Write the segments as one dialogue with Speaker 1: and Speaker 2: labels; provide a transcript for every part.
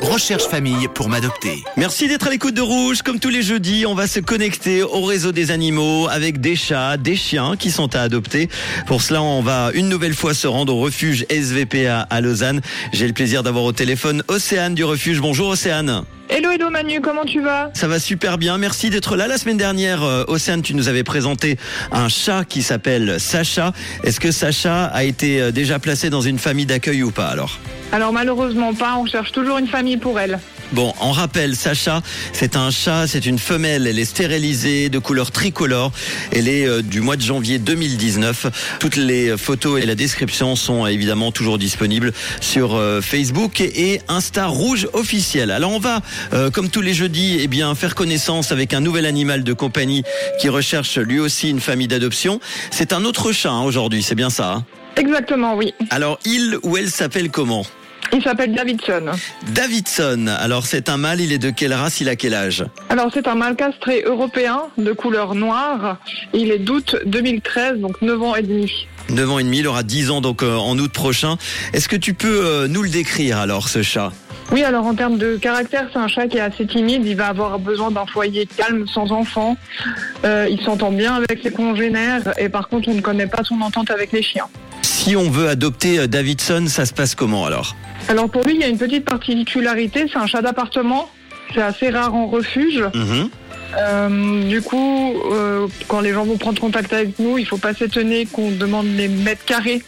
Speaker 1: Recherche famille pour m'adopter.
Speaker 2: Merci d'être à l'écoute de Rouge. Comme tous les jeudis, on va se connecter au réseau des animaux avec des chats, des chiens qui sont à adopter. Pour cela, on va une nouvelle fois se rendre au refuge SVPA à Lausanne. J'ai le plaisir d'avoir au téléphone Océane du refuge. Bonjour Océane.
Speaker 3: Hello, hello Manu, comment tu vas?
Speaker 2: Ça va super bien, merci d'être là. La semaine dernière, euh, Océane, tu nous avais présenté un chat qui s'appelle Sacha. Est-ce que Sacha a été euh, déjà placé dans une famille d'accueil ou pas alors?
Speaker 3: Alors malheureusement pas, on cherche toujours une famille pour elle.
Speaker 2: Bon, on rappelle, Sacha, c'est un chat, c'est une femelle, elle est stérilisée, de couleur tricolore. Elle est euh, du mois de janvier 2019. Toutes les photos et la description sont évidemment toujours disponibles sur euh, Facebook et Insta Rouge officiel. Alors on va, euh, comme tous les jeudis, eh bien faire connaissance avec un nouvel animal de compagnie qui recherche lui aussi une famille d'adoption. C'est un autre chat hein, aujourd'hui, c'est bien ça. hein?
Speaker 3: Exactement, oui.
Speaker 2: Alors il ou elle s'appelle comment?
Speaker 3: Il s'appelle Davidson.
Speaker 2: Davidson. Alors c'est un mâle, il est de quelle race, il a quel âge?
Speaker 3: Alors c'est un mâle castré européen de couleur noire. Il est d'août 2013, donc 9 ans et demi.
Speaker 2: 9 ans et demi, il aura 10 ans donc euh, en août prochain. Est-ce que tu peux euh, nous le décrire alors ce chat?
Speaker 3: Oui, alors en termes de caractère, c'est un chat qui est assez timide. Il va avoir besoin d'un foyer calme, sans enfant. Euh, il s'entend bien avec ses congénères et par contre, on ne connaît pas son entente avec les chiens.
Speaker 2: Si on veut adopter euh, Davidson, ça se passe comment alors?
Speaker 3: Alors pour lui, il y a une petite particularité, c'est un chat d'appartement. C'est assez rare en refuge.
Speaker 2: Mhm.
Speaker 3: Euh, du coup, euh, quand les gens vont prendre contact avec nous, il faut pas s'étonner qu'on demande les mètres carrés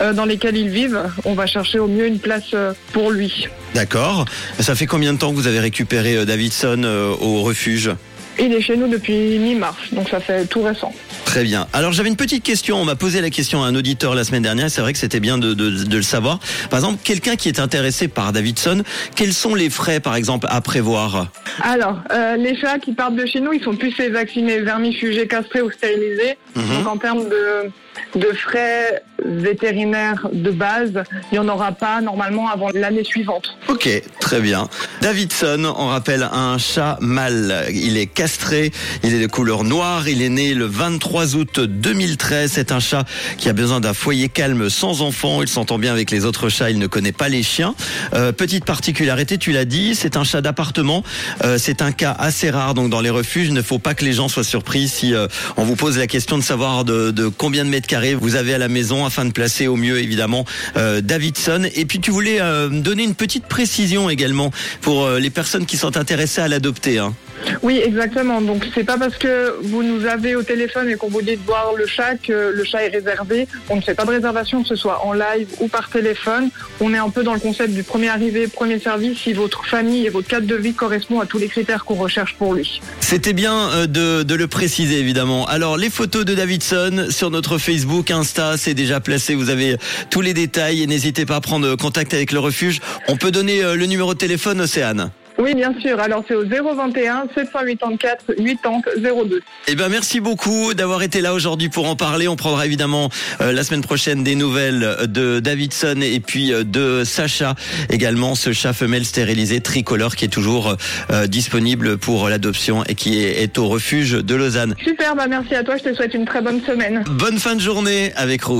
Speaker 3: euh, dans lesquels ils vivent. On va chercher au mieux une place pour lui.
Speaker 2: D'accord. Ça fait combien de temps que vous avez récupéré Davidson au refuge?
Speaker 3: Il est chez nous depuis mi-mars, donc ça fait tout récent.
Speaker 2: Très bien. Alors j'avais une petite question. On m'a posé la question à un auditeur la semaine dernière. C'est vrai que c'était bien de, de- de le savoir. Par exemple, quelqu'un qui est intéressé par Davidson, quels sont les frais, par exemple, à prévoir?
Speaker 3: Alors, euh, les chats qui partent de chez nous, ils sont plus fait vacciner, vermifugés, castrés ou stérilisés.
Speaker 2: Mhm.
Speaker 3: Donc en termes de, de frais vétérinaires de base, il n'y en aura pas normalement avant l'année suivante.
Speaker 2: Ok, très bien. Davidson, on rappelle un chat mâle. Il est castré, il est de couleur noire, il est né le 23 août 2013. C'est un chat qui a besoin d'un foyer calme sans enfant. Il s'entend bien avec les autres chats, il ne connaît pas les chiens. Euh, petite particularité, tu l'as dit, c'est un chat d'appartement. Euh, c'est un cas assez rare donc dans les refuges. Il ne faut pas que les gens soient surpris si euh, on vous pose la question de savoir de, de combien de mètres vous avez à la maison afin de placer au mieux évidemment euh, Davidson. Et puis tu voulais euh, donner une petite précision également pour euh, les personnes qui sont intéressées à l'adopter. Hein.
Speaker 3: Oui, exactement. Donc c'est pas parce que vous nous avez au téléphone et qu'on vous dit de voir le chat que le chat est réservé. On ne fait pas de réservation, que ce soit en live ou par téléphone. On est un peu dans le concept du premier arrivé, premier service. Si votre famille et votre cadre de vie correspond à tous les critères qu'on recherche pour lui.
Speaker 2: C'était bien euh, de, de le préciser évidemment. Alors les photos de Davidson sur notre Facebook, Insta, c'est déjà placé. Vous avez tous les détails et n'hésitez pas à prendre contact avec le refuge. On peut donner euh, le numéro de téléphone, Océane.
Speaker 3: Oui, bien sûr. Alors c'est au 021 784 80 02.
Speaker 2: Eh ben merci beaucoup d'avoir été là aujourd'hui pour en parler. On prendra évidemment euh, la semaine prochaine des nouvelles de Davidson et puis euh, de Sacha également, ce chat femelle stérilisé tricolore qui est toujours euh, disponible pour l'adoption et qui est, est au refuge de Lausanne.
Speaker 3: Super, bah merci à toi. Je te souhaite une très bonne semaine.
Speaker 2: Bonne fin de journée avec Rouge.